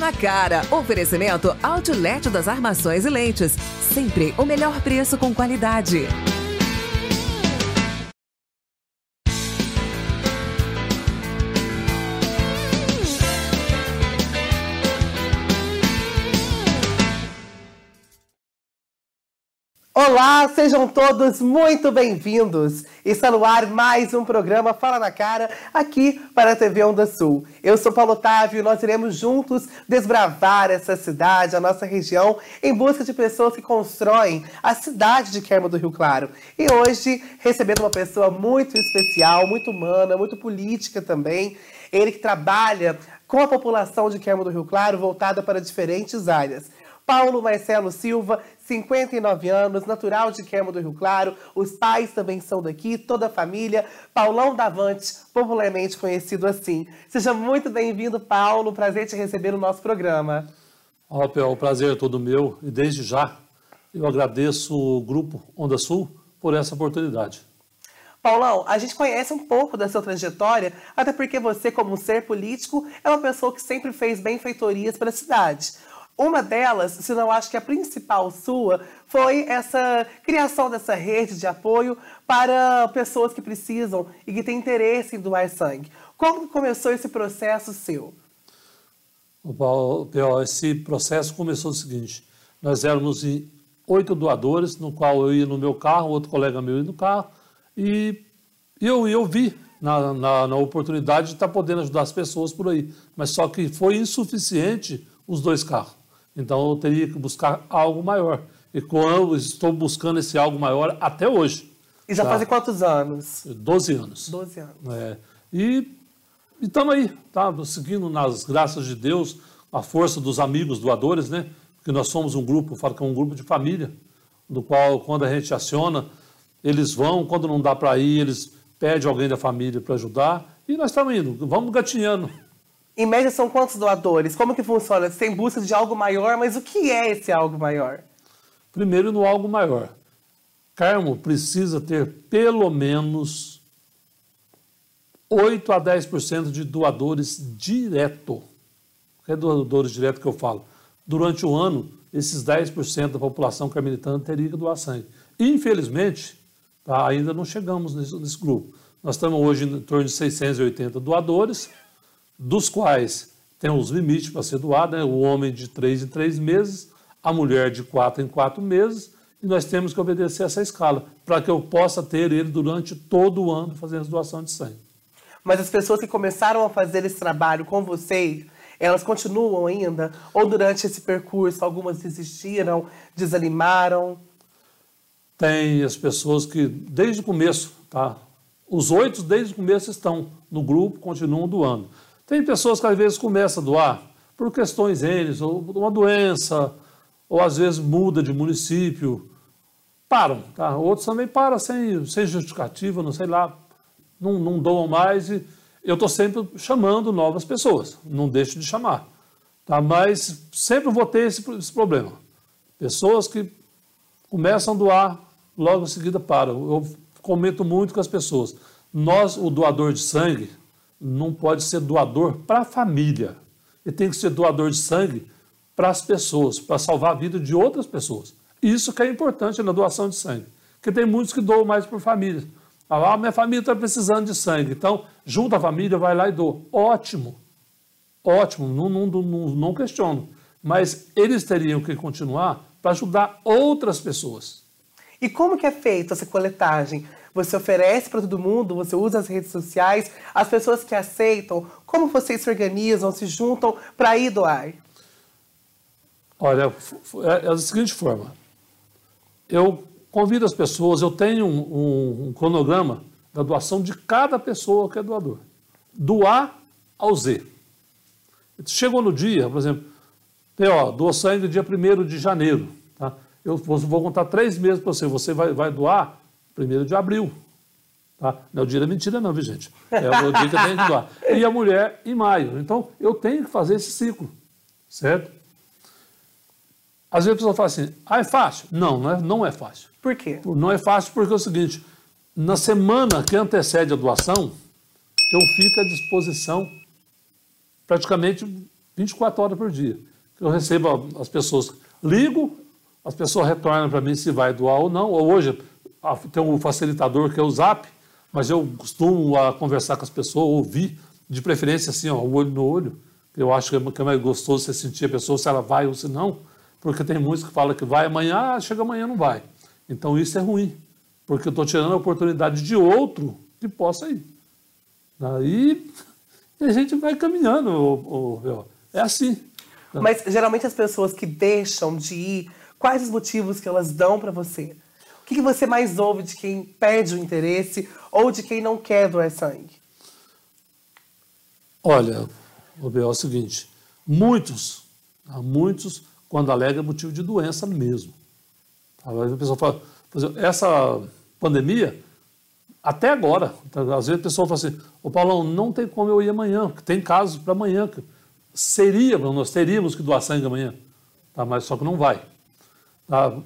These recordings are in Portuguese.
na Cara. Oferecimento Outlet das Armações e Lentes. Sempre o melhor preço com qualidade. Olá, sejam todos muito bem-vindos. Está no ar mais um programa Fala na Cara, aqui para a TV Onda Sul. Eu sou Paulo Otávio e nós iremos juntos desbravar essa cidade, a nossa região, em busca de pessoas que constroem a cidade de Quermo do Rio Claro. E hoje, recebendo uma pessoa muito especial, muito humana, muito política também. Ele que trabalha com a população de Quermo do Rio Claro, voltada para diferentes áreas. Paulo Marcelo Silva, 59 anos, natural de Quermo do Rio Claro. Os pais também são daqui, toda a família. Paulão Davante, popularmente conhecido assim. Seja muito bem-vindo, Paulo. Prazer te receber no nosso programa. Olá, o prazer é todo meu. E desde já, eu agradeço o Grupo Onda Sul por essa oportunidade. Paulão, a gente conhece um pouco da sua trajetória, até porque você, como um ser político, é uma pessoa que sempre fez benfeitorias para a cidade. Uma delas, se não acho que a principal sua, foi essa criação dessa rede de apoio para pessoas que precisam e que têm interesse em doar sangue. Como começou esse processo seu? O esse processo começou o seguinte: nós éramos oito doadores, no qual eu ia no meu carro, outro colega meu ia no carro, e eu, eu vi na, na, na oportunidade de estar podendo ajudar as pessoas por aí. Mas só que foi insuficiente os dois carros. Então eu teria que buscar algo maior. E eu estou buscando esse algo maior até hoje. E já tá? fazem quantos anos? Doze anos. Doze anos. É. E estamos aí, tá? Seguindo nas graças de Deus, a força dos amigos doadores, né? Porque nós somos um grupo, falo que é um grupo de família, do qual, quando a gente aciona, eles vão, quando não dá para ir, eles pedem alguém da família para ajudar. E nós estamos indo, vamos gatinhando. Em média, são quantos doadores? Como que funciona? Você tem busca de algo maior, mas o que é esse algo maior? Primeiro, no algo maior. Carmo precisa ter pelo menos 8 a 10% de doadores direto. É doadores direto que eu falo? Durante o ano, esses 10% da população carmelitana teria que doar sangue. Infelizmente, tá, ainda não chegamos nesse, nesse grupo. Nós estamos hoje em torno de 680 doadores, dos quais tem os limites para ser doado, né? o homem de três em três meses, a mulher de quatro em quatro meses, e nós temos que obedecer essa escala, para que eu possa ter ele durante todo o ano fazendo doação de sangue. Mas as pessoas que começaram a fazer esse trabalho com você, elas continuam ainda? Ou durante esse percurso algumas desistiram, desanimaram? Tem as pessoas que desde o começo, tá? Os oito desde o começo estão no grupo, continuam doando. Tem pessoas que às vezes começam a doar por questões N, ou uma doença, ou às vezes muda de município, param. Tá? Outros também param sem, sem justificativa, não sei lá, não, não doam mais e eu estou sempre chamando novas pessoas, não deixo de chamar. Tá? Mas sempre vou ter esse, esse problema. Pessoas que começam a doar, logo em seguida param. Eu comento muito com as pessoas. Nós, o doador de sangue, não pode ser doador para a família. Ele tem que ser doador de sangue para as pessoas, para salvar a vida de outras pessoas. Isso que é importante na doação de sangue. Porque tem muitos que doam mais por família. Ah, minha família está precisando de sangue. Então, junta a família, vai lá e doa. Ótimo. Ótimo, não, não, não, não questiono. Mas eles teriam que continuar para ajudar outras pessoas. E como que é feita essa coletagem? Você oferece para todo mundo, você usa as redes sociais, as pessoas que aceitam, como vocês se organizam, se juntam para ir doar? Olha, é, é da seguinte forma. Eu convido as pessoas, eu tenho um, um, um cronograma da doação de cada pessoa que é doador. Do A ao Z. Chegou no dia, por exemplo, ó, doa sangue dia 1 de janeiro. Tá? Eu vou contar três meses para você. Você vai, vai doar 1 de abril. Tá? Não é o dia da mentira, não, viu, gente? É o dia que eu tenho que doar. E a mulher em maio. Então, eu tenho que fazer esse ciclo, certo? Às vezes a pessoa fala assim, ah, é fácil? Não, não é, não é fácil. Por quê? Não é fácil porque é o seguinte, na semana que antecede a doação, eu fico à disposição praticamente 24 horas por dia. Eu recebo as pessoas, ligo, as pessoas retornam para mim se vai doar ou não. Ou hoje tem um facilitador que é o Zap, mas eu costumo a conversar com as pessoas, ouvir, de preferência assim, ó, o olho no olho. Eu acho que é mais gostoso você sentir a pessoa se ela vai ou se não, porque tem muitos que falam que vai amanhã, ah, chega amanhã não vai. Então isso é ruim, porque eu estou tirando a oportunidade de outro que possa ir. Aí a gente vai caminhando, é assim. Mas geralmente as pessoas que deixam de ir, quais os motivos que elas dão para você? Que, que você mais ouve de quem perde o interesse ou de quem não quer doar sangue? Olha, o é o seguinte, muitos, muitos, quando alega é motivo de doença mesmo. A pessoa fala, por exemplo, essa pandemia, até agora, às vezes a pessoa fala assim, ô Paulão, não tem como eu ir amanhã, tem casos para amanhã. Seria, nós teríamos que doar sangue amanhã, tá? mas só que não vai. Tá?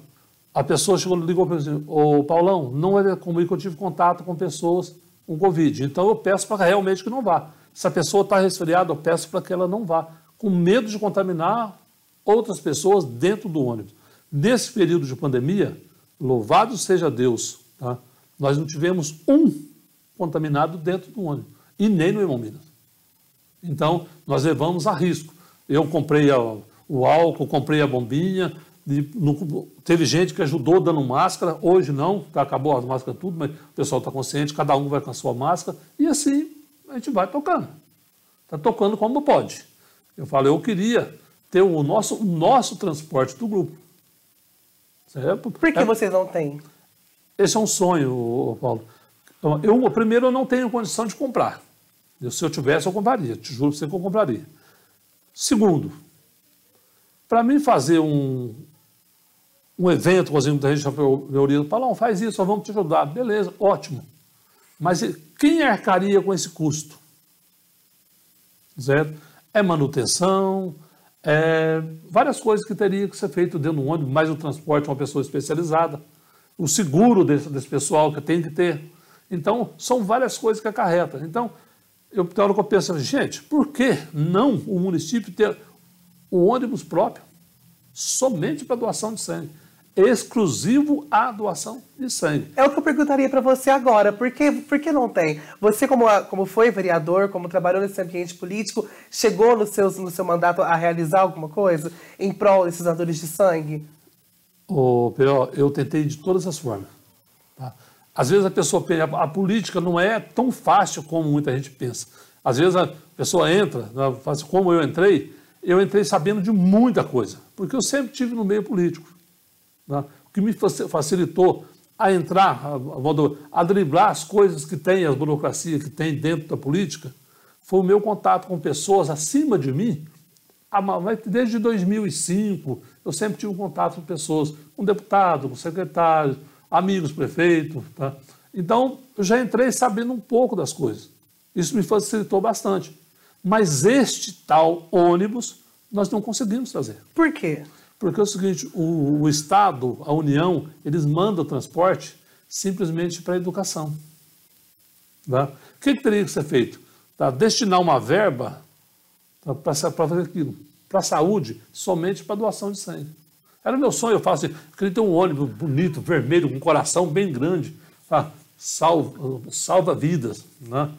A pessoa chegou, ligou para mim, ô Paulão, não é comigo que eu tive contato com pessoas com Covid, então eu peço para realmente que não vá. Se a pessoa está resfriada, eu peço para que ela não vá, com medo de contaminar outras pessoas dentro do ônibus. Nesse período de pandemia, louvado seja Deus, tá? nós não tivemos um contaminado dentro do ônibus, e nem no Hemominas. Então, nós levamos a risco. Eu comprei a, o álcool, comprei a bombinha, de, no, teve gente que ajudou dando máscara, hoje não, tá, acabou as máscaras tudo, mas o pessoal está consciente, cada um vai com a sua máscara, e assim a gente vai tocando. Está tocando como pode. Eu falo, eu queria ter o nosso, o nosso transporte do grupo. Certo? Por que é, vocês não têm? Esse é um sonho, Paulo. Então, eu, primeiro, eu não tenho condição de comprar. Eu, se eu tivesse, eu compraria. Te juro que eu compraria. Segundo, para mim fazer um, um evento, por exemplo, da gente me orienta, Paulão, faz isso, só vamos te ajudar. Beleza, ótimo. Mas quem arcaria com esse custo? Certo? É manutenção, é várias coisas que teria que ser feito dentro do ônibus, mais o transporte uma pessoa especializada, o seguro desse, desse, pessoal que tem que ter. Então, são várias coisas que acarreta. Então, eu, tem hora que eu penso, gente, por que não o município ter o ônibus próprio somente para doação de sangue? Exclusivo à doação de sangue. É o que eu perguntaria para você agora. Por que, por que não tem? Você, como, como foi vereador, como trabalhou nesse ambiente político, chegou no, seus, no seu mandato a realizar alguma coisa em prol desses doadores de sangue? Ô, P.O., eu tentei de todas as formas. Tá? Às vezes a pessoa pensa, a política não é tão fácil como muita gente pensa. Às vezes a pessoa entra, né, como eu entrei, eu entrei sabendo de muita coisa, porque eu sempre tive no meio político. Né? O que me facilitou a entrar, a, a driblar as coisas que tem, as burocracias que tem dentro da política, foi o meu contato com pessoas acima de mim. Desde 2005, eu sempre tive contato com pessoas, com deputados, com secretários, amigos prefeitos. Tá? Então, eu já entrei sabendo um pouco das coisas. Isso me facilitou bastante. Mas este tal ônibus, nós não conseguimos trazer. Por quê? Porque é o seguinte, o, o Estado, a União, eles mandam o transporte simplesmente para a educação. Tá? O que, que, teria que ser feito? Tá? Destinar uma verba tá? para fazer aquilo. Para a saúde, somente para doação de sangue. Era meu sonho, eu falo assim, eu queria ter um ônibus bonito, vermelho, com um coração bem grande, tá? salva, salva vidas. Né?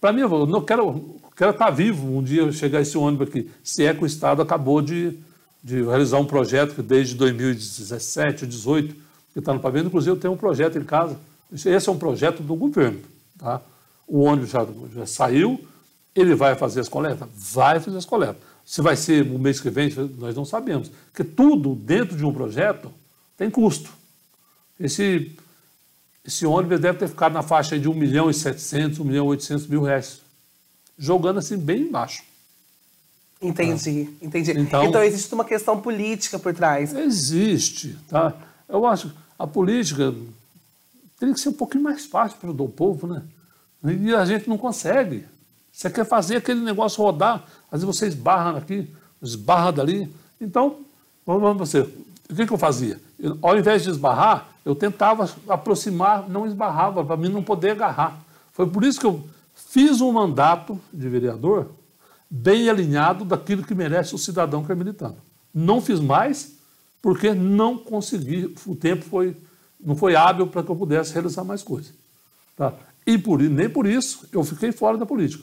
Para mim, eu não quero, quero estar vivo um dia chegar esse ônibus aqui, se é que o Estado acabou de, de realizar um projeto que desde 2017 ou 2018, que está no pavimento, inclusive eu tenho um projeto em casa. Esse é um projeto do governo. Tá? O ônibus já, já saiu, ele vai fazer as coletas? Vai fazer as coletas. Se vai ser no mês que vem, nós não sabemos. Porque tudo dentro de um projeto tem custo. Esse, esse ônibus deve ter ficado na faixa de 1 milhão e 700, 1 milhão e 800 mil reais. Jogando assim bem embaixo. Entendi, ah. entendi. Então, então, existe uma questão política por trás. Existe, tá? Eu acho que a política tem que ser um pouquinho mais fácil para o povo, né? E a gente não consegue. Você quer fazer aquele negócio rodar, às vezes você esbarra aqui, esbarra dali. Então, vamos você. O que, que eu fazia? Eu, ao invés de esbarrar, eu tentava aproximar, não esbarrava, para mim não poder agarrar. Foi por isso que eu fiz um mandato de vereador bem alinhado daquilo que merece o cidadão carmelitano. Não fiz mais porque não consegui, o tempo foi, não foi hábil para que eu pudesse realizar mais coisas. Tá? E por, nem por isso eu fiquei fora da política.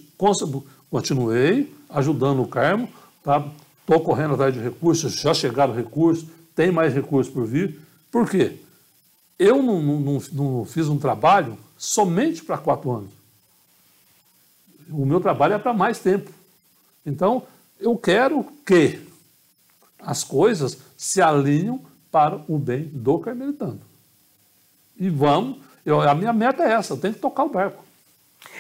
Continuei ajudando o Carmo, tá? Estou correndo atrás de recursos, já chegaram recursos, tem mais recursos por vir. Por quê? Eu não, não, não fiz um trabalho somente para quatro anos. O meu trabalho é para mais tempo. Então, eu quero que as coisas se alinham para o bem do carmelitano. E vamos, eu, a minha meta é essa, eu tenho que tocar o barco.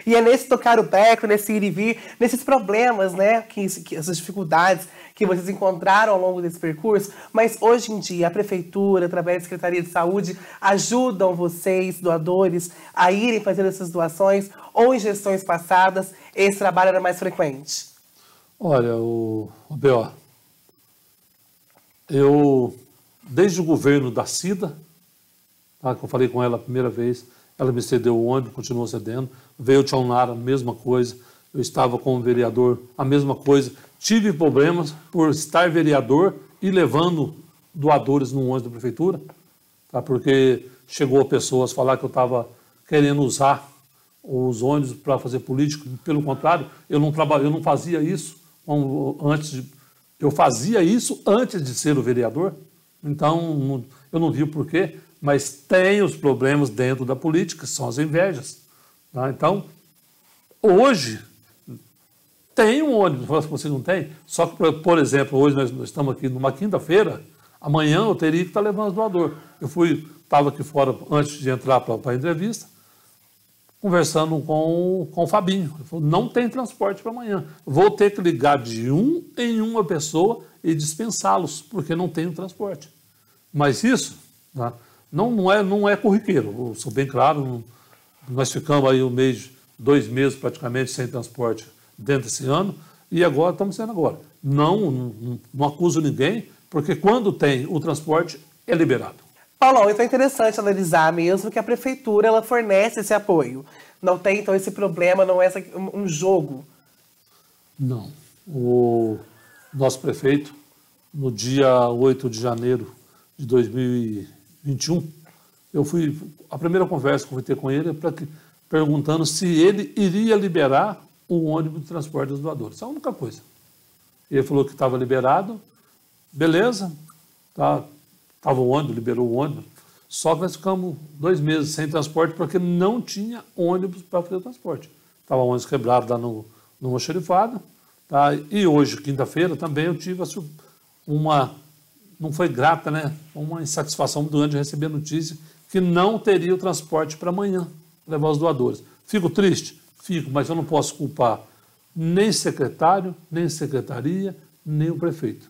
E é nesse tocar o barco, nesse ir e vir, nesses problemas, né, que, que, essas dificuldades que vocês encontraram ao longo desse percurso, mas hoje em dia a prefeitura, através da Secretaria de Saúde, ajudam vocês, doadores, a irem fazer essas doações ou em gestões passadas esse trabalho era mais frequente? Olha, o, o B.O., eu, desde o governo da CIDA, tá, que eu falei com ela a primeira vez, ela me cedeu o ônibus, continuou cedendo. Veio o Nara, a mesma coisa. Eu estava como vereador, a mesma coisa. Tive problemas por estar vereador e levando doadores no ônibus da prefeitura, tá? porque chegou pessoas falar que eu estava querendo usar os ônibus para fazer política. Pelo contrário, eu não trabalho, eu não fazia isso antes de, eu fazia isso antes de ser o vereador. Então, eu não vi o porquê mas tem os problemas dentro da política, são as invejas. Tá? Então, hoje, tem um ônibus, você não tem? Só que, por exemplo, hoje nós estamos aqui numa quinta-feira, amanhã eu teria que estar levando o doador. Eu fui, estava aqui fora antes de entrar para a entrevista, conversando com, com o Fabinho. Ele falou, não tem transporte para amanhã. Vou ter que ligar de um em uma pessoa e dispensá-los, porque não tem o transporte. Mas isso, tá? não, não, é, não é corriqueiro, eu sou bem claro. nós ficamos aí um mês, dois meses praticamente sem transporte dentro desse ano e agora estamos sendo agora. Não, não, não acuso ninguém, porque quando tem o transporte é liberado. Paulo, então é interessante analisar mesmo que a prefeitura ela fornece esse apoio. Não tem então esse problema, não é um jogo. Não. O nosso prefeito, no dia 8 de janeiro de 2020, 21, eu fui. A primeira conversa que eu fui ter com ele é pra, perguntando se ele iria liberar o ônibus de transporte dos doadores. Essa é a única coisa. Ele falou que estava liberado, beleza, tá, estava o ônibus, liberou o ônibus. Só que nós ficamos dois meses sem transporte porque não tinha ônibus para fazer o transporte. Estava o ônibus quebrado lá no, no Moxerifado. Tá? E hoje, quinta-feira, também eu tive uma não foi grata, né? Uma insatisfação muito grande receber a notícia que não teria o transporte para amanhã, levar os doadores. Fico triste? Fico, mas eu não posso culpar nem secretário, nem secretaria, nem o prefeito.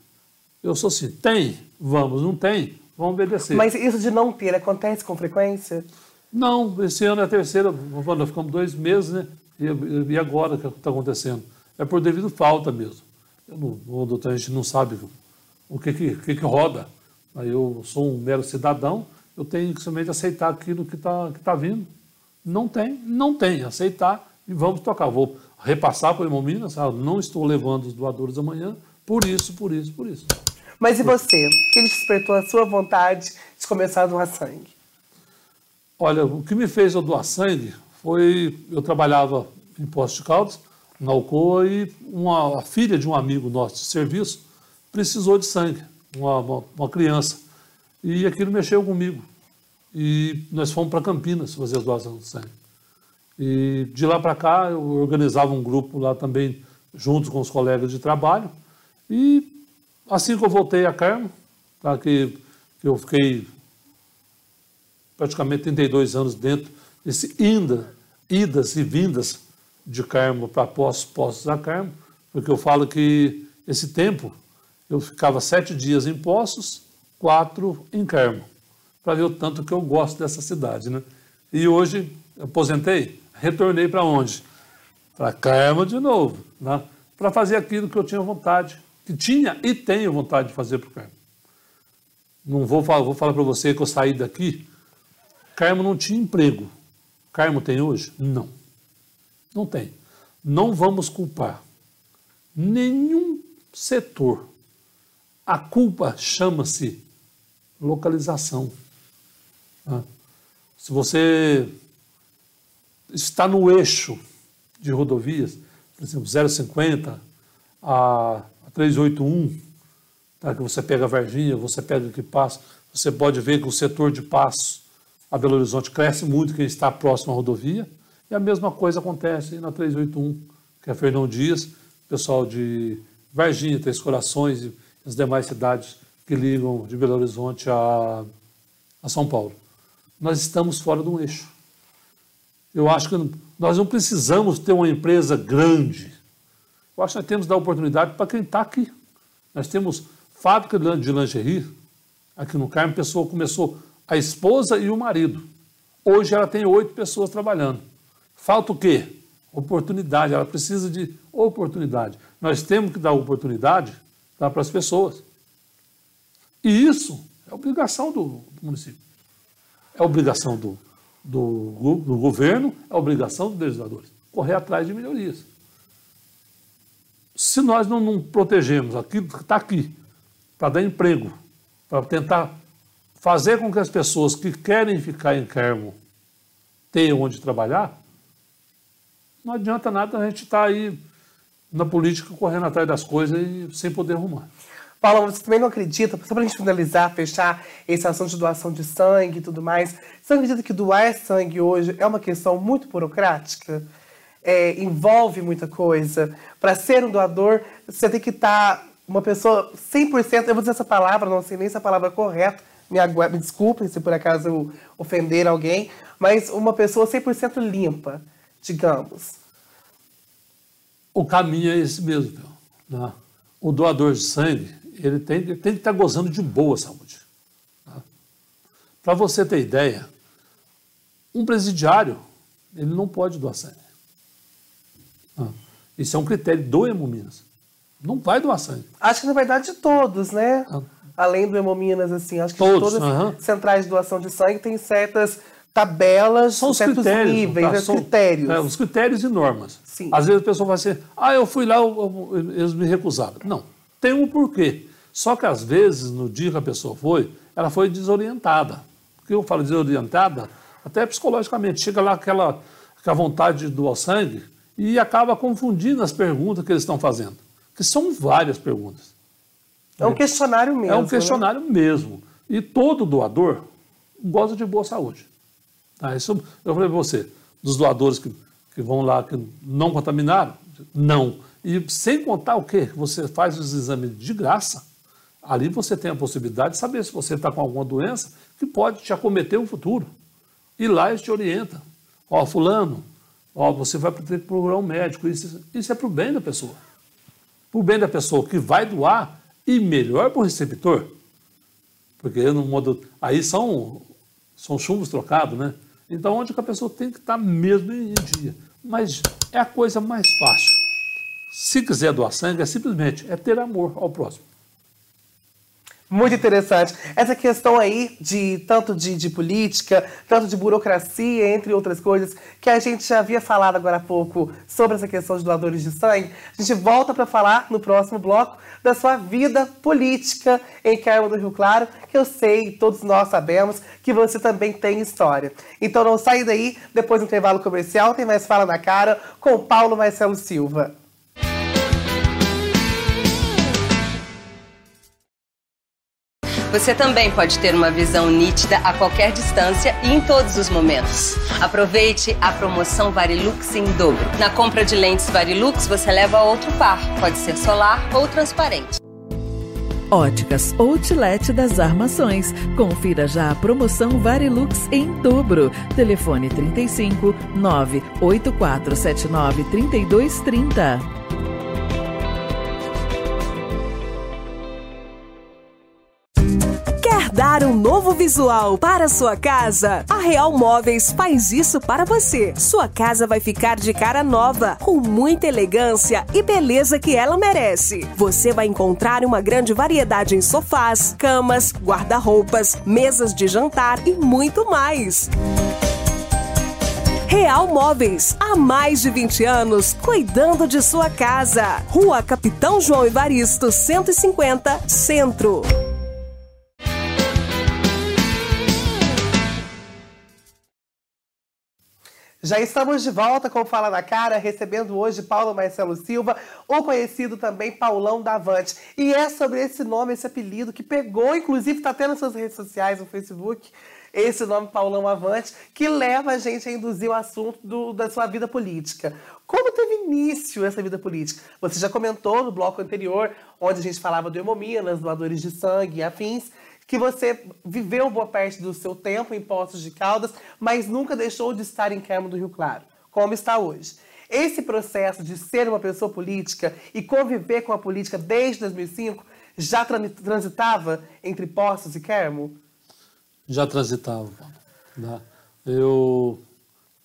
Eu sou assim, tem, vamos, não tem, vamos obedecer. Mas isso de não ter acontece com frequência? Não, esse ano é a terceira, nós ficamos dois meses, né? E, e agora o que está acontecendo? É por devido falta mesmo. Eu não, doutor, a gente não sabe o que, que, que, que roda. Eu sou um mero cidadão, eu tenho que somente aceitar aquilo que está que tá vindo. Não tem, não tem. Aceitar e vamos tocar. Vou repassar para o irmão Minas, ah, não estou levando os doadores amanhã, por isso, por isso, por isso. Mas e você? O que despertou a sua vontade de começar a doar sangue? Olha, o que me fez eu doar sangue foi, eu trabalhava em Posto de Caldas, na Alcoa, e uma, a filha de um amigo nosso de serviço precisou de sangue, uma, uma, uma criança. E aquilo mexeu comigo. E nós fomos para Campinas fazer as doações de sangue. E de lá para cá eu organizava um grupo lá também, junto com os colegas de trabalho. E assim que eu voltei a Carmo, tá, que, que eu fiquei praticamente 32 anos dentro desse inda, idas e vindas de Carmo para postos, postos da Carmo, porque eu falo que esse tempo eu ficava sete dias em Poços, quatro em Carmo, para ver o tanto que eu gosto dessa cidade. Né? E hoje, aposentei, retornei para onde? Para Carmo de novo, né? para fazer aquilo que eu tinha vontade, que tinha e tenho vontade de fazer para o Carmo. Não vou falar, vou falar para você que eu saí daqui, Carmo não tinha emprego. Carmo tem hoje? Não. Não tem. Não vamos culpar nenhum setor. A culpa chama-se localização. Se você está no eixo de rodovias, por exemplo, 050 a 381, tá? que você pega a Varginha, você pega o que passa, você pode ver que o setor de passo a Belo Horizonte cresce muito quem está próximo à rodovia, e a mesma coisa acontece na 381, que é Fernão Dias, pessoal de Varginha, Três Corações e as demais cidades que ligam de Belo Horizonte a, a São Paulo. Nós estamos fora do eixo. Eu acho que nós não precisamos ter uma empresa grande. Eu acho que nós temos que dar oportunidade para quem está aqui. Nós temos fábrica de lingerie, aqui no Carmo, a pessoa começou a esposa e o marido. Hoje ela tem oito pessoas trabalhando. Falta o quê? Oportunidade. Ela precisa de oportunidade. Nós temos que dar oportunidade para as pessoas. E isso é obrigação do, do município. É obrigação do, do, do, governo, é obrigação dos legisladores. Correr atrás de melhorias. Se nós não, não protegemos aquilo que está aqui, para dar emprego, para tentar fazer com que as pessoas que querem ficar em Carmo tenham onde trabalhar, não adianta nada a gente estar tá aí na política correndo atrás das coisas e sem poder arrumar. Paula, você também não acredita, só para a gente finalizar, fechar esse assunto de doação de sangue e tudo mais, você acredita que doar sangue hoje é uma questão muito burocrática? É, envolve muita coisa. Para ser um doador, você tem que estar tá uma pessoa 100%, eu vou dizer essa palavra, não sei nem se a palavra é correta, me, me desculpem se por acaso eu ofender alguém, mas uma pessoa 100% limpa, digamos. O caminho é esse mesmo. Né? O doador de sangue, ele tem, ele tem que estar gozando de boa saúde. Né? Para você ter ideia, um presidiário, ele não pode doar sangue. Né? Isso é um critério do Hemominas. Não vai doar sangue. Acho que na verdade de todos, né? Ah. Além do Hemominas, assim, acho que todos, todas as centrais de doação de sangue tem certas tabelas, São os certos critérios, níveis, tá? São, critérios. É, os critérios e normas. Sim. Às vezes a pessoa vai ser, ah, eu fui lá, eu, eu, eles me recusaram. Não, tem um porquê. Só que às vezes, no dia que a pessoa foi, ela foi desorientada. Por que eu falo desorientada? Até psicologicamente. Chega lá aquela, aquela vontade de doar sangue e acaba confundindo as perguntas que eles estão fazendo. Que são várias perguntas. É um questionário mesmo. É um né? questionário né? mesmo. E todo doador goza de boa saúde. Tá? Isso eu falei para você, dos doadores que, que vão lá, que não contaminaram, não. E sem contar o quê? Você faz os exames de graça, ali você tem a possibilidade de saber se você está com alguma doença que pode te acometer no futuro. E lá eles te orientam. Ó, fulano, ó, você vai ter que procurar um médico. Isso, isso é para o bem da pessoa. Para o bem da pessoa que vai doar e melhor para o receptor. Porque no modo. Aí são, são chumbos trocados, né? Então, onde que a pessoa tem que estar mesmo em dia. Mas é a coisa mais fácil. Se quiser doar sangue, é simplesmente é ter amor ao próximo. Muito interessante. Essa questão aí de tanto de, de, política, tanto de burocracia, entre outras coisas, que a gente já havia falado agora há pouco sobre essa questão de doadores de sangue, a gente volta para falar no próximo bloco da sua vida política em Carmo do Rio Claro, que eu sei, todos nós sabemos, que você também tem história. Então não sai daí, depois do intervalo comercial, tem mais Fala na Cara com Paulo Marcelo Silva. Você também pode ter uma visão nítida a qualquer distância e em todos os momentos. Aproveite a promoção Varilux em dobro. Na compra de lentes Varilux, você leva outro par. Pode ser solar ou transparente. Óticas Outlet das Armações. Confira já a promoção Varilux em dobro. Telefone 35 98479 3230. Novo visual para sua casa? A Real Móveis faz isso para você. Sua casa vai ficar de cara nova, com muita elegância e beleza que ela merece. Você vai encontrar uma grande variedade em sofás, camas, guarda-roupas, mesas de jantar e muito mais. Real Móveis, há mais de 20 anos cuidando de sua casa. Rua Capitão João Evaristo, 150, Centro. Já estamos de volta com o Fala na Cara, recebendo hoje Paulo Marcelo Silva, ou conhecido também Paulão Davante. E é sobre esse nome, esse apelido, que pegou, inclusive está tendo nas suas redes sociais, no Facebook, esse nome Paulão Avante, que leva a gente a induzir o assunto do, da sua vida política. Como teve início essa vida política? Você já comentou no bloco anterior, onde a gente falava do Hemominas, doadores de sangue e afins, que você viveu boa parte do seu tempo em Poços de Caldas, mas nunca deixou de estar em Carmo do Rio Claro, como está hoje. Esse processo de ser uma pessoa política e conviver com a política desde 2005 já transitava entre Poços e Carmo? Já transitava. Né? Eu,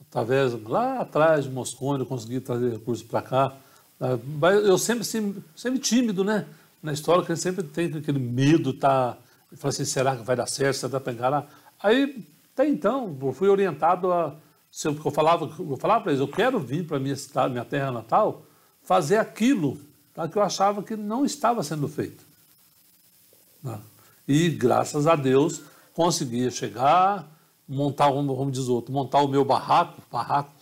através lá atrás de Moscone, eu consegui trazer recursos para cá. Né? Eu sempre, sempre, sempre tímido, né? Na história, que sempre tem aquele medo, tá? Eu falei assim, será que vai dar certo? Será que dá para enganar? Aí, até então, eu fui orientado a... Porque eu falava, eu falava para eles, eu quero vir para minha cidade, minha terra natal, fazer aquilo tá, que eu achava que não estava sendo feito. Né? E, graças a Deus, conseguia chegar, montar, vamos dizer outro, montar o meu barraco, barraco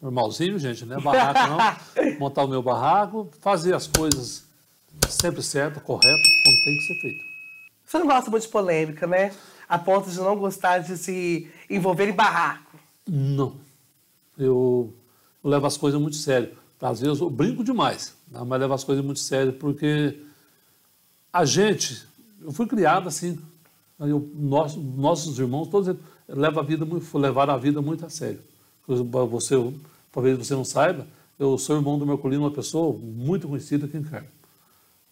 normalzinho, gente, não é barraco não, montar o meu barraco, fazer as coisas sempre certo, correto, como tem que ser feito. Você não gosta muito de polêmica, né? A ponto de não gostar de se envolver em barraco. Não. Eu, eu levo as coisas muito sério. Às vezes eu brinco demais, né? mas levo as coisas muito sério porque a gente, eu fui criado assim, eu, nosso, nossos irmãos, todos levam a vida, levaram a vida muito a sério. Você, talvez você não saiba, eu sou irmão do Merculino, uma pessoa muito conhecida aqui em Carmo.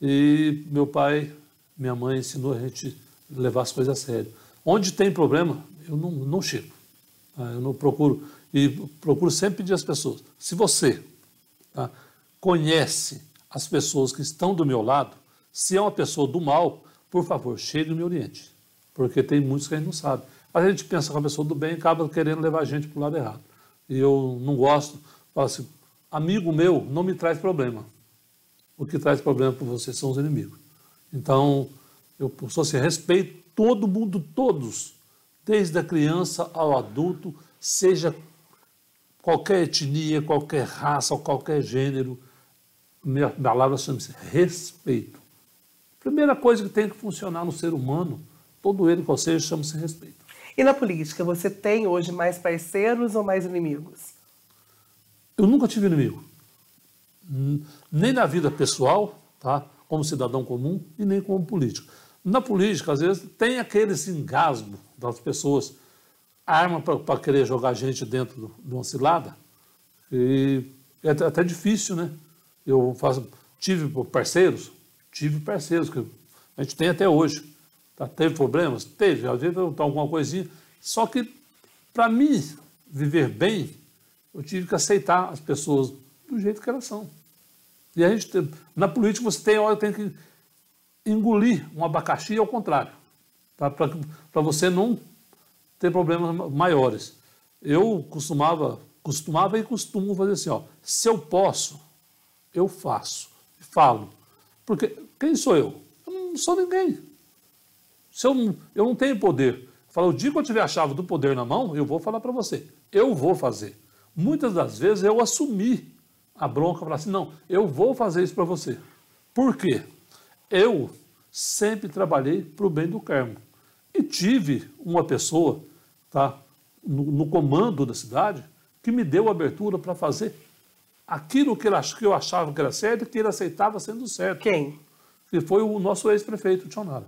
E meu pai, minha mãe ensinou a gente levar as coisas a sério. Onde tem problema, eu não, não chego. Tá? Eu não procuro. E procuro sempre pedir às pessoas: se você tá, conhece as pessoas que estão do meu lado, se é uma pessoa do mal, por favor, chegue e me oriente porque tem muitos que a gente não sabe. A gente pensa que a pessoa do bem acaba querendo levar a gente para o lado errado. E eu não gosto, falo assim, amigo meu não me traz problema. O que traz problema para você são os inimigos. Então, eu sou assim, respeito todo mundo, todos, desde a criança ao adulto, seja qualquer etnia, qualquer raça ou qualquer gênero, minha palavra chama-se respeito. Primeira coisa que tem que funcionar no ser humano todo ele, ou seja, chama-se respeito. E na política, você tem hoje mais parceiros ou mais inimigos? Eu nunca tive inimigo. Nem na vida pessoal, tá? Como cidadão comum, e nem como político. Na política, às vezes, tem aquele engasgo das pessoas, arma para querer jogar gente dentro de uma cilada, e é até difícil, né? Eu faço, tive parceiros, tive parceiros que a gente tem até hoje. Tá, teve problemas? Teve, às vezes alguma coisinha. Só que, para mim viver bem, eu tive que aceitar as pessoas do jeito que elas são. E a gente, na política, você tem hora tem que engolir um abacaxi ao contrário, tá? para você não ter problemas maiores. Eu costumava, costumava e costumo fazer assim, ó, se eu posso, eu faço, falo. Porque quem sou eu? Eu não sou ninguém. Se eu, não, eu não tenho poder, fala, o dia que eu tiver a chave do poder na mão, eu vou falar para você. Eu vou fazer. Muitas das vezes eu assumi a bronca, falar assim, não, eu vou fazer isso para você. Por quê? Eu sempre trabalhei para o bem do Carmo. E tive uma pessoa tá, no, no comando da cidade que me deu abertura para fazer aquilo que, ele, que eu achava que era certo e que ele aceitava sendo certo. Quem? Que foi o nosso ex-prefeito, Tionara.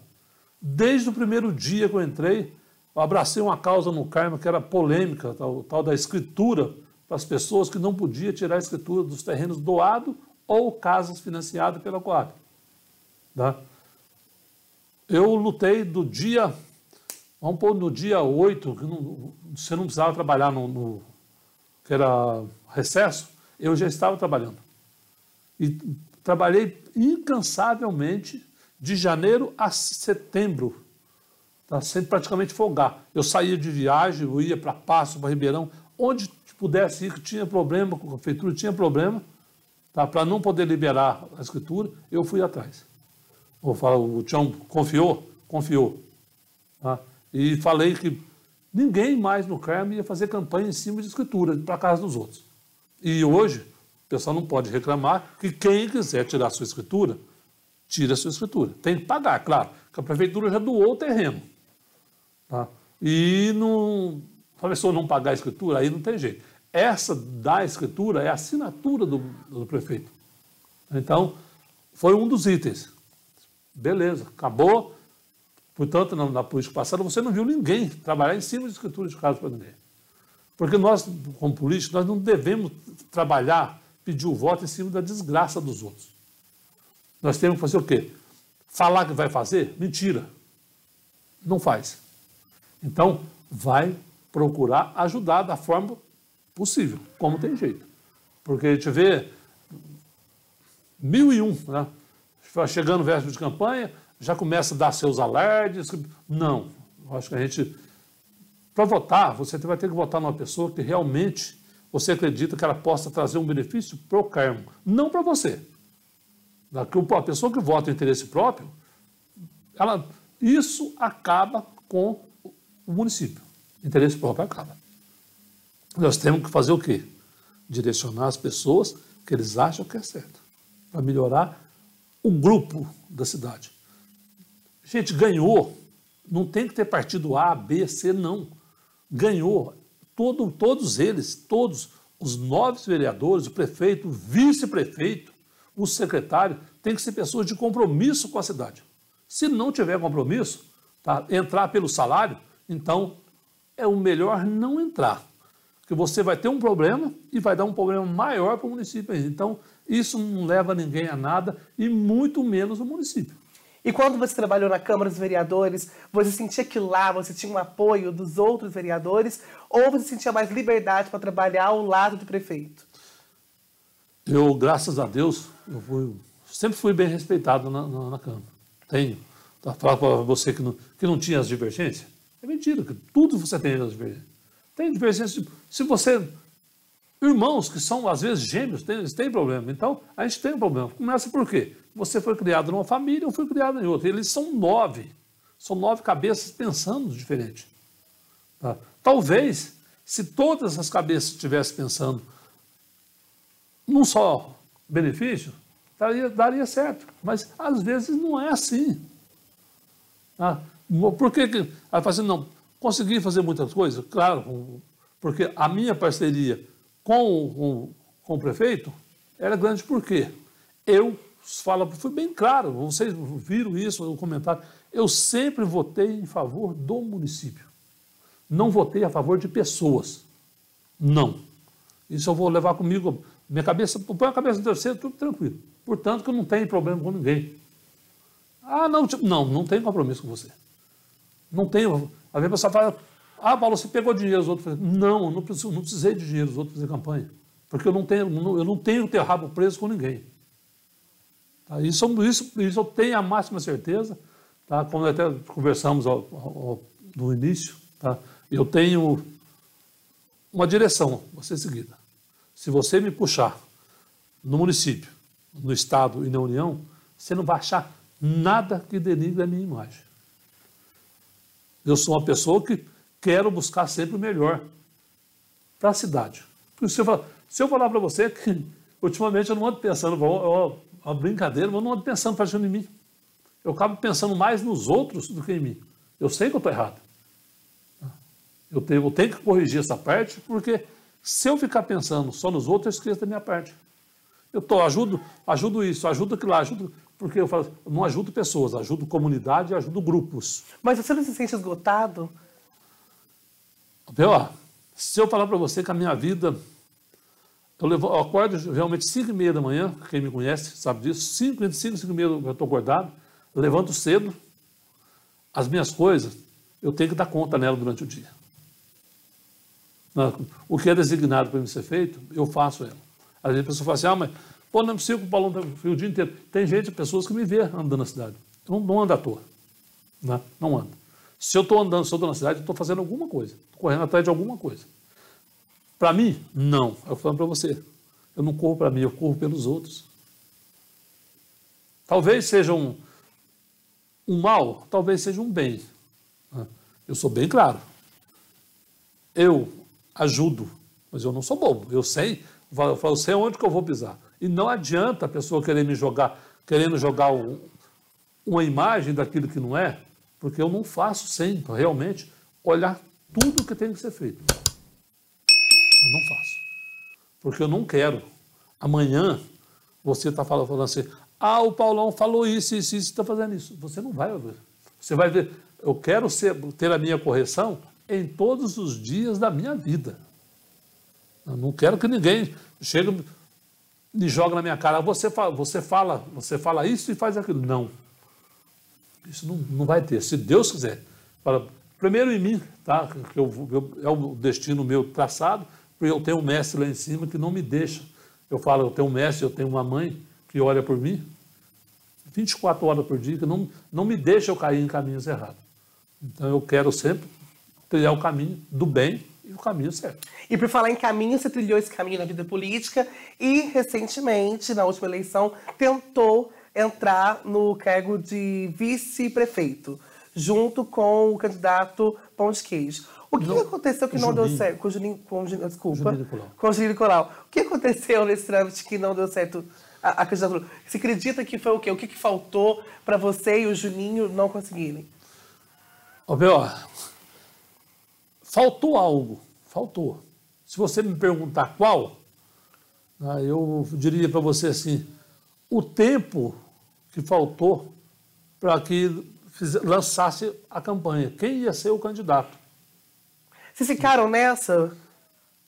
Desde o primeiro dia que eu entrei, eu abracei uma causa no Carmo que era polêmica, tal, tal da escritura para as pessoas que não podiam tirar a escritura dos terrenos doados ou casas financiadas pela Coab. Tá? Eu lutei do dia, vamos pôr no dia 8, que não, você não precisava trabalhar no, no, que era recesso, eu já estava trabalhando. E trabalhei incansavelmente de janeiro a setembro, tá? sem praticamente folgar. Eu saía de viagem, eu ia para Passo, para Ribeirão, onde pudesse ir, que tinha problema, com a prefeitura tinha problema, tá? para não poder liberar a escritura, eu fui atrás. Vou falar, o Tião confiou? Confiou. Tá? E falei que ninguém mais no Carmo ia fazer campanha em cima de escritura, para casa dos outros. E hoje, o pessoal não pode reclamar que quem quiser tirar a sua escritura, tira a sua escritura. Tem que pagar, claro, que a prefeitura já doou o terreno. Tá? E não, se a pessoa não pagar a escritura, aí não tem jeito. Essa da escritura é a assinatura do, do prefeito. Então, foi um dos itens. Beleza, acabou. Portanto, na, na política passada, você não viu ninguém trabalhar em cima de escritura de caso para ninguém. Porque nós, como políticos, nós não devemos trabalhar, pedir o voto em cima da desgraça dos outros. Nós temos que fazer o quê? Falar que vai fazer? Mentira. Não faz. Então, vai procurar ajudar da forma possível, como tem jeito. Porque a gente vê mil e um, né? Chegando véspera de campanha, já começa a dar seus alardes. Não, acho que a gente, para votar, você vai ter que votar numa pessoa que realmente você acredita que ela possa trazer um benefício para o carmo, não para você. A pessoa que vota em interesse próprio, ela, isso acaba com o município. Interesse próprio acaba. Nós temos que fazer o quê? Direcionar as pessoas que eles acham que é certo, para melhorar o grupo da cidade. Gente, ganhou. Não tem que ter partido A, B, C, não. Ganhou. Todo, todos eles, todos os nove vereadores, o prefeito, o vice-prefeito, o secretário, tem que ser pessoas de compromisso com a cidade. Se não tiver compromisso, tá, entrar pelo salário, então é o melhor não entrar. Porque você vai ter um problema e vai dar um problema maior para o município ainda. Então, isso não leva ninguém a nada e muito menos o município. E quando você trabalhou na Câmara dos Vereadores, você sentia que lá você tinha um apoio dos outros vereadores ou você sentia mais liberdade para trabalhar ao lado do prefeito? Eu, graças a Deus, eu fui, sempre fui bem respeitado na, na, na Câmara. Tenho. Tá, falar para você que não, que não tinha as divergências? É mentira, que tudo você tem as divergências. Tem divergências. Se você Irmãos que são, às vezes, gêmeos, tem, eles têm problema. Então, a gente tem um problema. Começa por quê? Você foi criado numa família, eu fui criado em outra. Eles são nove. São nove cabeças pensando diferente. Tá? Talvez, se todas as cabeças estivessem pensando num só benefício, daria, daria certo. Mas, às vezes, não é assim. Tá? Por que, que assim, não, consegui fazer muitas coisas? Claro, porque a minha parceria com o, com o prefeito era grande por quê? Eu falo, foi bem claro, vocês viram isso no comentário, eu sempre votei em favor do município. Não votei a favor de pessoas. Não. Isso eu vou levar comigo. Minha cabeça, põe a cabeça no terceiro, tudo tranquilo. Portanto, que eu não tenho problema com ninguém. Ah, não, tipo, não, não tenho compromisso com você. Não tenho. Às vezes a pessoa fala, ah, Paulo, você pegou dinheiro dos outros. Não, não, preciso, não precisei de dinheiro dos outros fazer campanha. Porque eu não tenho, eu não tenho ter rabo preso com ninguém. Tá? Isso, isso, isso eu tenho a máxima certeza. Tá? Como até conversamos ao, ao, no início, tá? eu tenho uma direção a ser seguida. Se você me puxar no município, no Estado e na União, você não vai achar nada que denigre a minha imagem. Eu sou uma pessoa que quero buscar sempre o melhor para a cidade. Se eu falar, se eu falar para você que ultimamente eu não ando pensando, eu, uma brincadeira, mas eu não ando pensando fazendo em mim. Eu acabo pensando mais nos outros do que em mim. Eu sei que eu estou errado. Eu tenho, eu tenho que corrigir essa parte, porque se eu ficar pensando só nos outros, eu esqueço da minha parte. Eu tô, ajudo, ajudo isso, ajudo aquilo lá, ajudo. Porque eu falo, não ajudo pessoas, ajudo comunidade, ajudo grupos. Mas você não se sente esgotado? Ó, se eu falar para você que a minha vida. Eu, levo, eu acordo realmente 5 e meia da manhã, quem me conhece sabe disso, 5, entre 5 e 5 e meia eu estou acordado, eu levanto cedo, as minhas coisas, eu tenho que dar conta nela durante o dia. O que é designado para mim ser feito, eu faço ela. Às vezes a pessoa fala assim, ah, mas pô, não é possível que o Paulão o dia inteiro. Tem gente, pessoas que me vê andando na cidade. Eu não, não ando à toa. Né? Não ando. Se eu estou andando, se eu estou na cidade, eu estou fazendo alguma coisa, estou correndo atrás de alguma coisa. Para mim, não. Eu falo para você. Eu não corro para mim, eu corro pelos outros. Talvez seja um, um mal, talvez seja um bem. Né? Eu sou bem claro. Eu ajudo, mas eu não sou bobo. Eu sei, eu sei onde que eu vou pisar. E não adianta a pessoa querer me jogar, querendo jogar um, uma imagem daquilo que não é, porque eu não faço sem realmente olhar tudo que tem que ser feito. Eu não faço. Porque eu não quero. Amanhã você está falando, falando assim, ah, o Paulão falou isso, isso, isso, está fazendo isso. Você não vai ver. Você vai ver. Eu quero ser, ter a minha correção em todos os dias da minha vida. Eu não quero que ninguém chegue e jogue na minha cara. Você fala, você fala, você fala isso e faz aquilo. Não. Isso não, não vai ter. Se Deus quiser. Para, primeiro em mim, tá? Que eu, eu, é o destino meu traçado, porque eu tenho um mestre lá em cima que não me deixa. Eu falo, eu tenho um mestre, eu tenho uma mãe que olha por mim 24 horas por dia, que não, não me deixa eu cair em caminhos errados. Então eu quero sempre trilhar o caminho do bem e o caminho certo. E por falar em caminho, você trilhou esse caminho na vida política e recentemente, na última eleição, tentou entrar no cargo de vice-prefeito, junto com o candidato Pão de Queijo. O que, não, aconteceu que não Juninho. deu certo? Com o Juninho, com, desculpa. Juninho Nicolau. Com o Juninho Nicolau. O que aconteceu nesse trâmite que não deu certo a, a candidatura? Você acredita que foi o quê? O que, que faltou para você e o Juninho não conseguirem? Ô, Bel, faltou algo. Faltou. Se você me perguntar qual, né, eu diria para você assim, o tempo que faltou para que lançasse a campanha. Quem ia ser o candidato? Vocês ficaram nessa?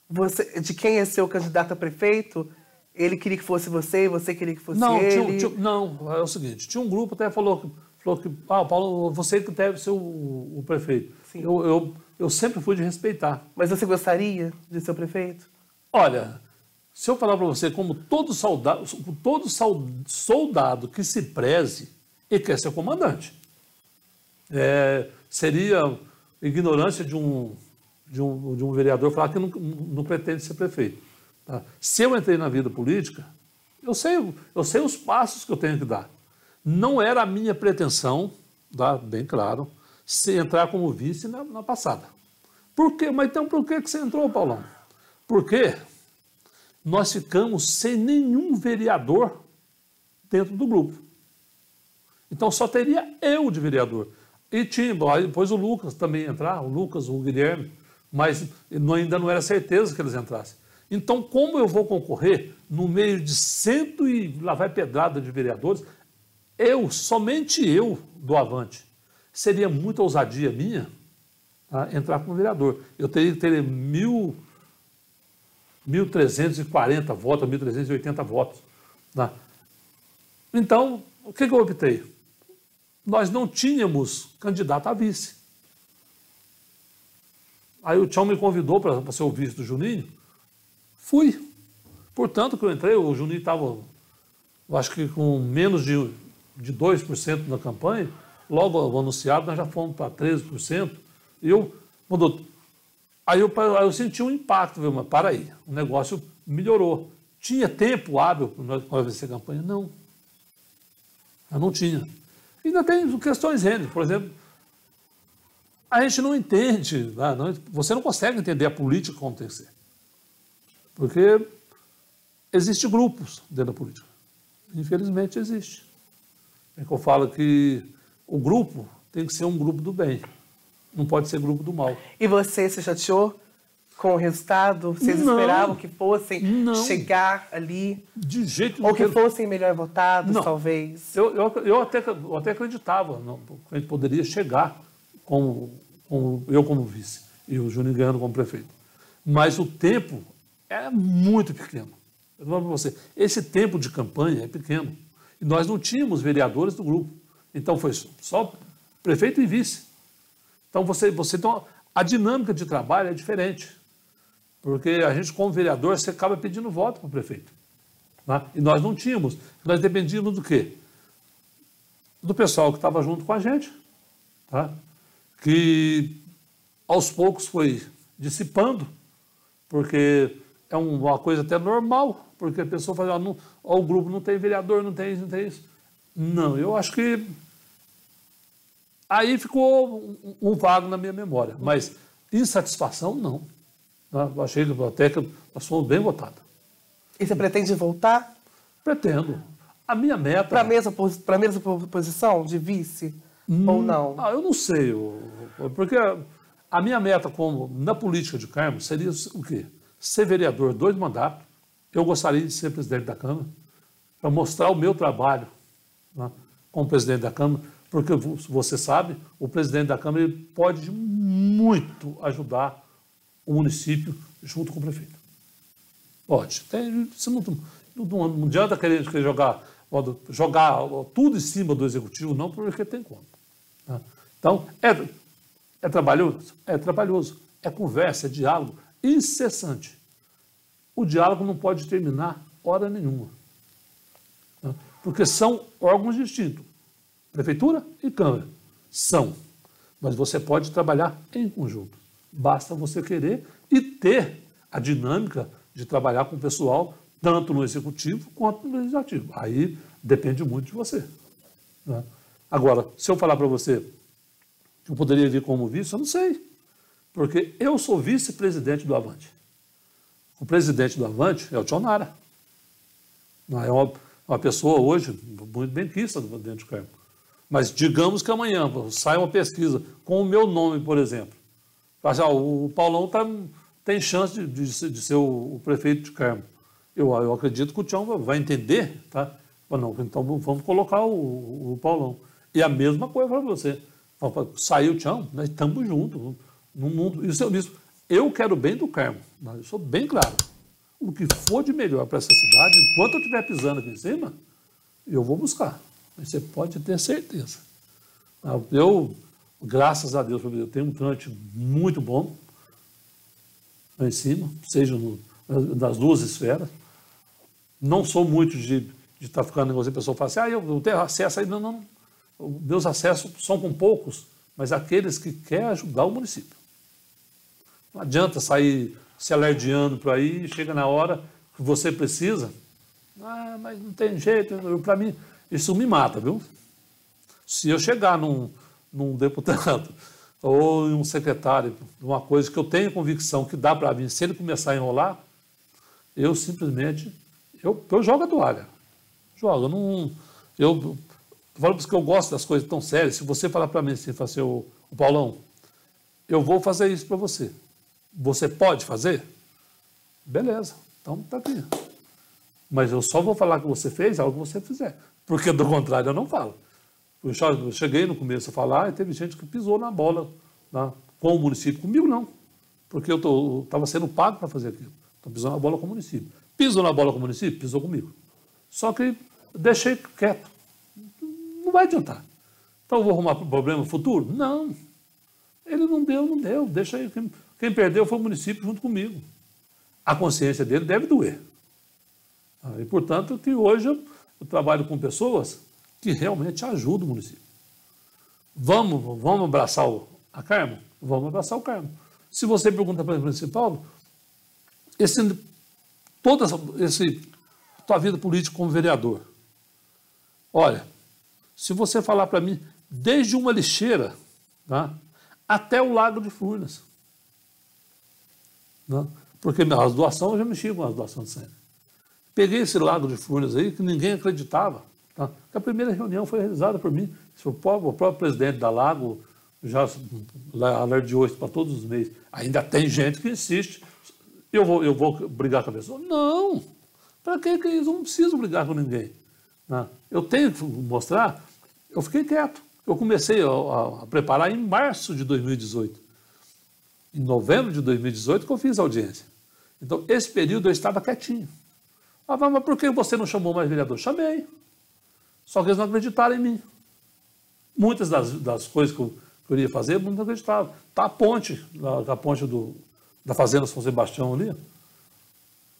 Você, de quem ia ser o candidato a prefeito? Ele queria que fosse você, você queria que fosse não, ele? Tinha, tinha, não, é o seguinte, tinha um grupo até falou, falou que, ah, Paulo, você que deve ser o, o prefeito. Sim. Eu, eu, eu sempre fui de respeitar. Mas você gostaria de ser o prefeito? Olha, se eu falar para você como todo soldado, todo soldado que se preze e quer ser comandante, é, seria ignorância de um de um, de um vereador falar que não, não pretende ser prefeito. Tá? Se eu entrei na vida política, eu sei, eu sei os passos que eu tenho que dar. Não era a minha pretensão, tá? bem claro, se entrar como vice na, na passada. Por quê? Mas então por que, que você entrou, Paulão? Porque nós ficamos sem nenhum vereador dentro do grupo. Então só teria eu de vereador. E tinha, depois o Lucas também entrar, o Lucas, o Guilherme mas ainda não era certeza que eles entrassem. Então, como eu vou concorrer no meio de cento e lá vai pedrada de vereadores, eu, somente eu, do Avante, seria muita ousadia minha tá, entrar como vereador. Eu teria que ter mil, 1.340 votos, 1.380 votos. Tá? Então, o que, que eu optei? Nós não tínhamos candidato a vice. Aí o Tchau me convidou para ser o vice do Juninho. Fui. Portanto, que eu entrei, o Juninho estava, acho que com menos de, de 2% na campanha. Logo anunciado, nós já fomos para 13%. E eu, mudou. Aí eu, aí eu senti um impacto, viu? mas para aí, o negócio melhorou. Tinha tempo hábil para vencer a campanha? Não. Eu não tinha. E ainda tem questões N. Por exemplo, a gente não entende, né? você não consegue entender a política ser. Porque existem grupos dentro da política. Infelizmente existe. É que eu falo que o grupo tem que ser um grupo do bem, não pode ser grupo do mal. E você se chateou com o resultado? Vocês não, esperavam que fossem não. chegar ali? De jeito nenhum. Ou que fossem melhor votados, não. talvez? Eu, eu, eu, até, eu até acreditava que a gente poderia chegar como, como, eu como vice e o Juninho ganhando como prefeito. Mas o tempo é muito pequeno. Eu falo para você, esse tempo de campanha é pequeno. Nós não tínhamos vereadores do grupo. Então foi só prefeito e vice. Então você, você então, a dinâmica de trabalho é diferente. Porque a gente, como vereador, você acaba pedindo voto para o prefeito. Né? E nós não tínhamos. Nós dependíamos do quê? Do pessoal que estava junto com a gente. Tá? que aos poucos foi dissipando, porque é uma coisa até normal, porque a pessoa fala, ah, não, ó, o grupo não tem vereador, não tem isso, não tem isso. Não, eu acho que aí ficou um, um vago na minha memória, mas insatisfação não. Eu achei que até que nós fomos bem votados. E você pretende voltar? Pretendo. A minha meta. Para a mesma, pra mesma posição de vice? Hum, ou não? Ah, eu não sei. Porque a minha meta como na política de Carmo seria o quê? Ser vereador dois mandatos. Eu gostaria de ser presidente da Câmara para mostrar o meu trabalho né, como presidente da Câmara, porque você sabe, o presidente da Câmara ele pode muito ajudar o município junto com o prefeito. Pode. Tem, você não, não, não adianta querer, querer jogar, jogar tudo em cima do executivo, não, porque tem como. Né? Então, é, é trabalhoso? É trabalhoso. É conversa, é diálogo incessante. O diálogo não pode terminar hora nenhuma. Né? Porque são órgãos distintos. Prefeitura e Câmara. São. Mas você pode trabalhar em conjunto. Basta você querer e ter a dinâmica de trabalhar com o pessoal, tanto no executivo quanto no legislativo. Aí depende muito de você. Né? Agora, se eu falar para você que eu poderia vir como vice, eu não sei. Porque eu sou vice-presidente do Avante. O presidente do Avante é o Tionara. É uma, uma pessoa hoje muito bem quista dentro de campo. Mas digamos que amanhã sai uma pesquisa com o meu nome, por exemplo. Assim, o Paulão tá, tem chance de, de, de ser o, o, prefeito de Carmo. Eu, eu acredito que o Tião vai entender, tá? Mas não, então vamos colocar o, o Paulão. E a mesma coisa para você. Saiu o Tião, nós estamos juntos. No mundo. Isso eu disse. Eu quero bem do Carmo, mas eu sou bem claro. O que for de melhor para essa cidade, enquanto eu estiver pisando aqui em cima, eu vou buscar. Mas você pode ter certeza. Eu graças a Deus, eu tenho um trânsito muito bom lá em cima, seja no, das duas esferas. Não sou muito de, estar tá ficando negócio, a pessoa fala assim, ah, eu, eu tenho acesso aí. Não, não. Meus acessos são com poucos, mas aqueles que querem ajudar o município. Não adianta sair se alerdiando por aí, chega na hora que você precisa. Ah, mas não tem jeito, para mim, isso me mata, viu? Se eu chegar num, num deputado ou em um secretário uma coisa que eu tenho convicção que dá para mim, se ele começar a enrolar, eu simplesmente eu, eu jogo a toalha. Jogo, eu não. Eu falo porque eu gosto das coisas tão sérias. Se você falar para mim assim, falar assim, o, o Paulão, eu vou fazer isso para você. Você pode fazer? Beleza, então tá aqui. Mas eu só vou falar que você fez algo que você fizer. Porque do contrário eu não falo. Eu cheguei no começo a falar e teve gente que pisou na bola né, com o município. Comigo não, porque eu estava sendo pago para fazer aquilo. Então pisou na bola com o município. Pisou na bola com o município? Pisou comigo. Só que deixei quieto. Não vai adiantar. Então eu vou arrumar problema futuro? Não. Ele não deu, não deu. Deixa aí. Quem, perdeu foi o município junto comigo. A consciência dele deve doer. Ah, e, portanto, que hoje eu, trabalho com pessoas que realmente ajuda o município. Vamos, vamos abraçar o, a Carmo? Vamos abraçar o Carmo. Se você pergunta para o municipal, esse, toda essa esse, tua vida política como vereador, olha, se você falar para mim, desde uma lixeira tá, até o Lago de Furnas, né, porque as doações eu já mexi com as doações de sangue. Peguei esse Lago de Furnas aí que ninguém acreditava. Tá? A primeira reunião foi realizada por mim. O próprio, o próprio presidente da Lago já alertou isso para todos os meses. Ainda tem gente que insiste. Eu vou, eu vou brigar com a pessoa? Não! Para que isso? Eu não preciso brigar com ninguém. Né? Eu tenho que mostrar. Eu fiquei quieto. Eu comecei a, a, a, preparar em março de 2018. Em novembro de 2018 que eu fiz a audiência. Então, esse período eu estava quietinho. Ah, mas por que você não chamou mais vereador? Chamei. Só que eles não acreditaram em mim. Muitas das, das coisas que eu, que eu fazer, não acreditavam. Está a ponte, a, a ponte do, da Fazenda São Sebastião ali.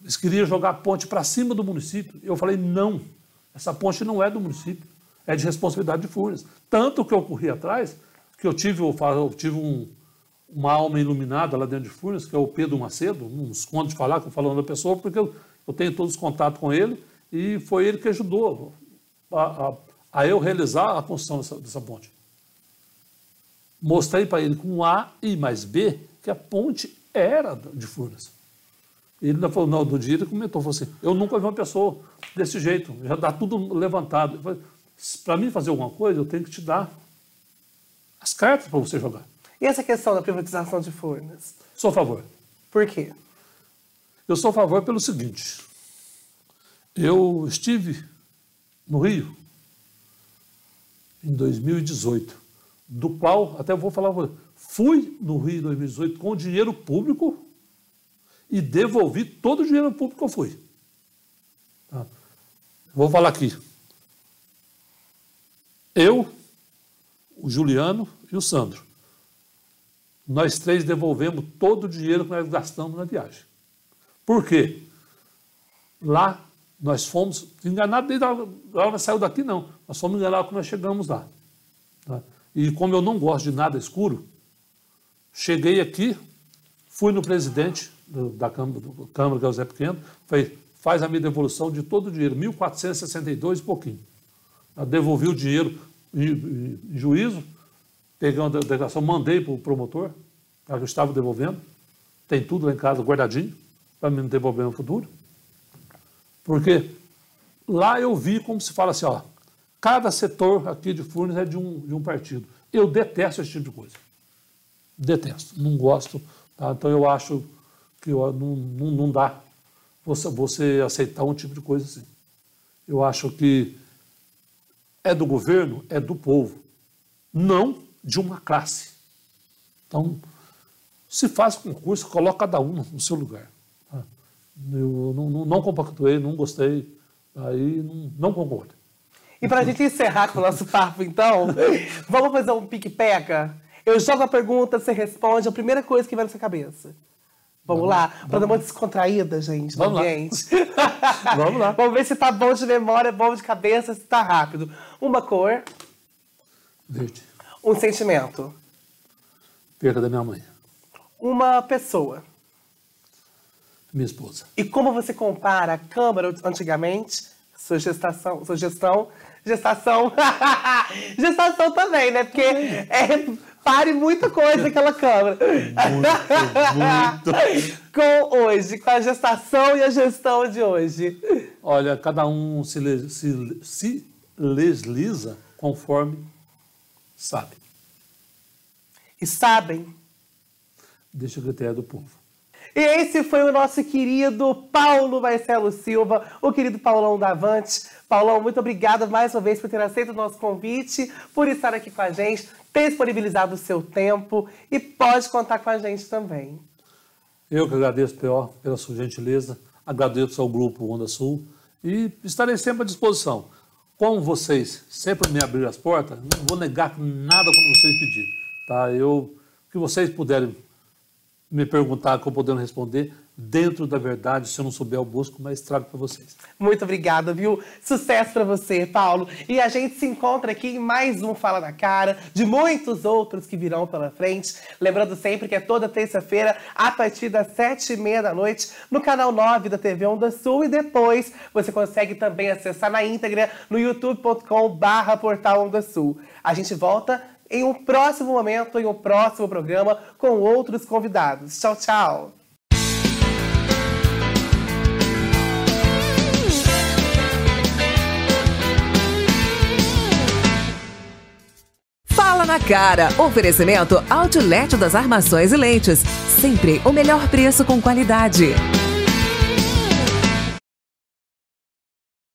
Eles queriam jogar a ponte para cima do município. Eu falei, não, essa ponte não é do município, é de responsabilidade de Furnas. Tanto que eu corri atrás, que eu tive, eu tive um, uma alma iluminada lá dentro de Furnas, que é o Pedro Macedo, não escondo de falar que eu falando da pessoa, porque eu, eu tenho todos os contatos com ele, e foi ele que ajudou a, a, a eu realizar a construção dessa, dessa ponte. Mostrei para ele com A e mais B que a ponte era de Furnas. Ele ainda falou, não, do dia ele comentou, falou assim, eu nunca vi uma pessoa desse jeito, já está tudo levantado. Para mim fazer alguma coisa, eu tenho que te dar as cartas para você jogar. E essa questão da privatização de Furnas? Sou a favor. Por quê? Eu sou a favor pelo seguinte. Eu estive no Rio em 2018, do qual, até vou falar, fui no Rio em 2018 com dinheiro público e devolvi todo o dinheiro público que eu fui. Tá? Vou falar aqui. Eu, o Juliano e o Sandro nós três devolvemos todo o dinheiro que nós gastamos na viagem. Por quê? Lá nós fomos enganados desde a hora que saiu daqui, não. Nós fomos enganados quando nós chegamos lá. Tá? E como eu não gosto de nada escuro, cheguei aqui, fui no presidente da Câmara, do Câmara que é o Zé Pequeno, falei, faz a minha devolução de todo o dinheiro, 1.462 e pouquinho. Eu devolvi o dinheiro em, em, em juízo, Peguei uma declaração, mandei para o promotor, que eu estava devolvendo. Tem tudo lá em casa guardadinho, para mim não ter problema no futuro. Porque lá eu vi como se fala assim, ó, cada setor aqui de Furnas é de um, de um partido. Eu detesto esse tipo de coisa. Detesto, não gosto. Tá? Então eu acho que eu, não, não, não dá você, você aceitar um tipo de coisa assim. Eu acho que é do governo, é do povo. Não de uma classe. Então, se faz concurso, coloca cada um no seu lugar. Eu não, não, não compactuei, não gostei, aí não, não concordo. E para a gente encerrar com o nosso papo, então, vamos fazer um pique-peca? Eu jogo a pergunta, você responde, a primeira coisa que vai na sua cabeça. Vamos, vamos lá, para dar uma descontraída, gente, vamos no ambiente. vamos lá. vamos ver se tá bom de memória, bom de cabeça, se tá rápido. Uma cor. Verde. Um sentimento. Perda da minha mãe. Uma pessoa. Minha esposa. E como você compara a Câmara antigamente, sua gestação, sua gestão, gestação, gestação também, né? Porque é, pare muita coisa aquela Câmara. Muito, muito. com hoje, com a gestação e a gestão de hoje. Olha, cada um se, se, se lesliza conforme sabe. E sabem. Deixa o critério do povo. E esse foi o nosso querido Paulo Marcelo Silva, o querido Paulão Davante. Paulão, muito obrigada mais uma vez por ter aceito o nosso convite, por estar aqui com a gente, ter disponibilizado o seu tempo e pode contar com a gente também. Eu que agradeço, P.O., pela sua gentileza, agradeço ao Grupo Onda Sul e estarei sempre à disposição como vocês sempre me abriram as portas, não vou negar nada quando vocês pedirem. Tá? Eu, que vocês puderem me perguntar, que eu podendo responder, dentro da verdade, se eu não souber, eu busco, mas trago para vocês. Muito obrigada, viu? Sucesso para você, Paulo. E a gente se encontra aqui em mais um Fala na Cara, de muitos outros que virão pela frente. Lembrando sempre que é toda terça-feira, a partir das sete e meia da noite, no canal 9 da TV Onda Sul. E depois você consegue também acessar na íntegra no youtube.com barra portal Onda Sul. A gente volta em um próximo momento, em um próximo programa, com outros convidados. Tchau, tchau! Na cara. Oferecimento Outlet das Armações e Lentes. Sempre o melhor preço com qualidade.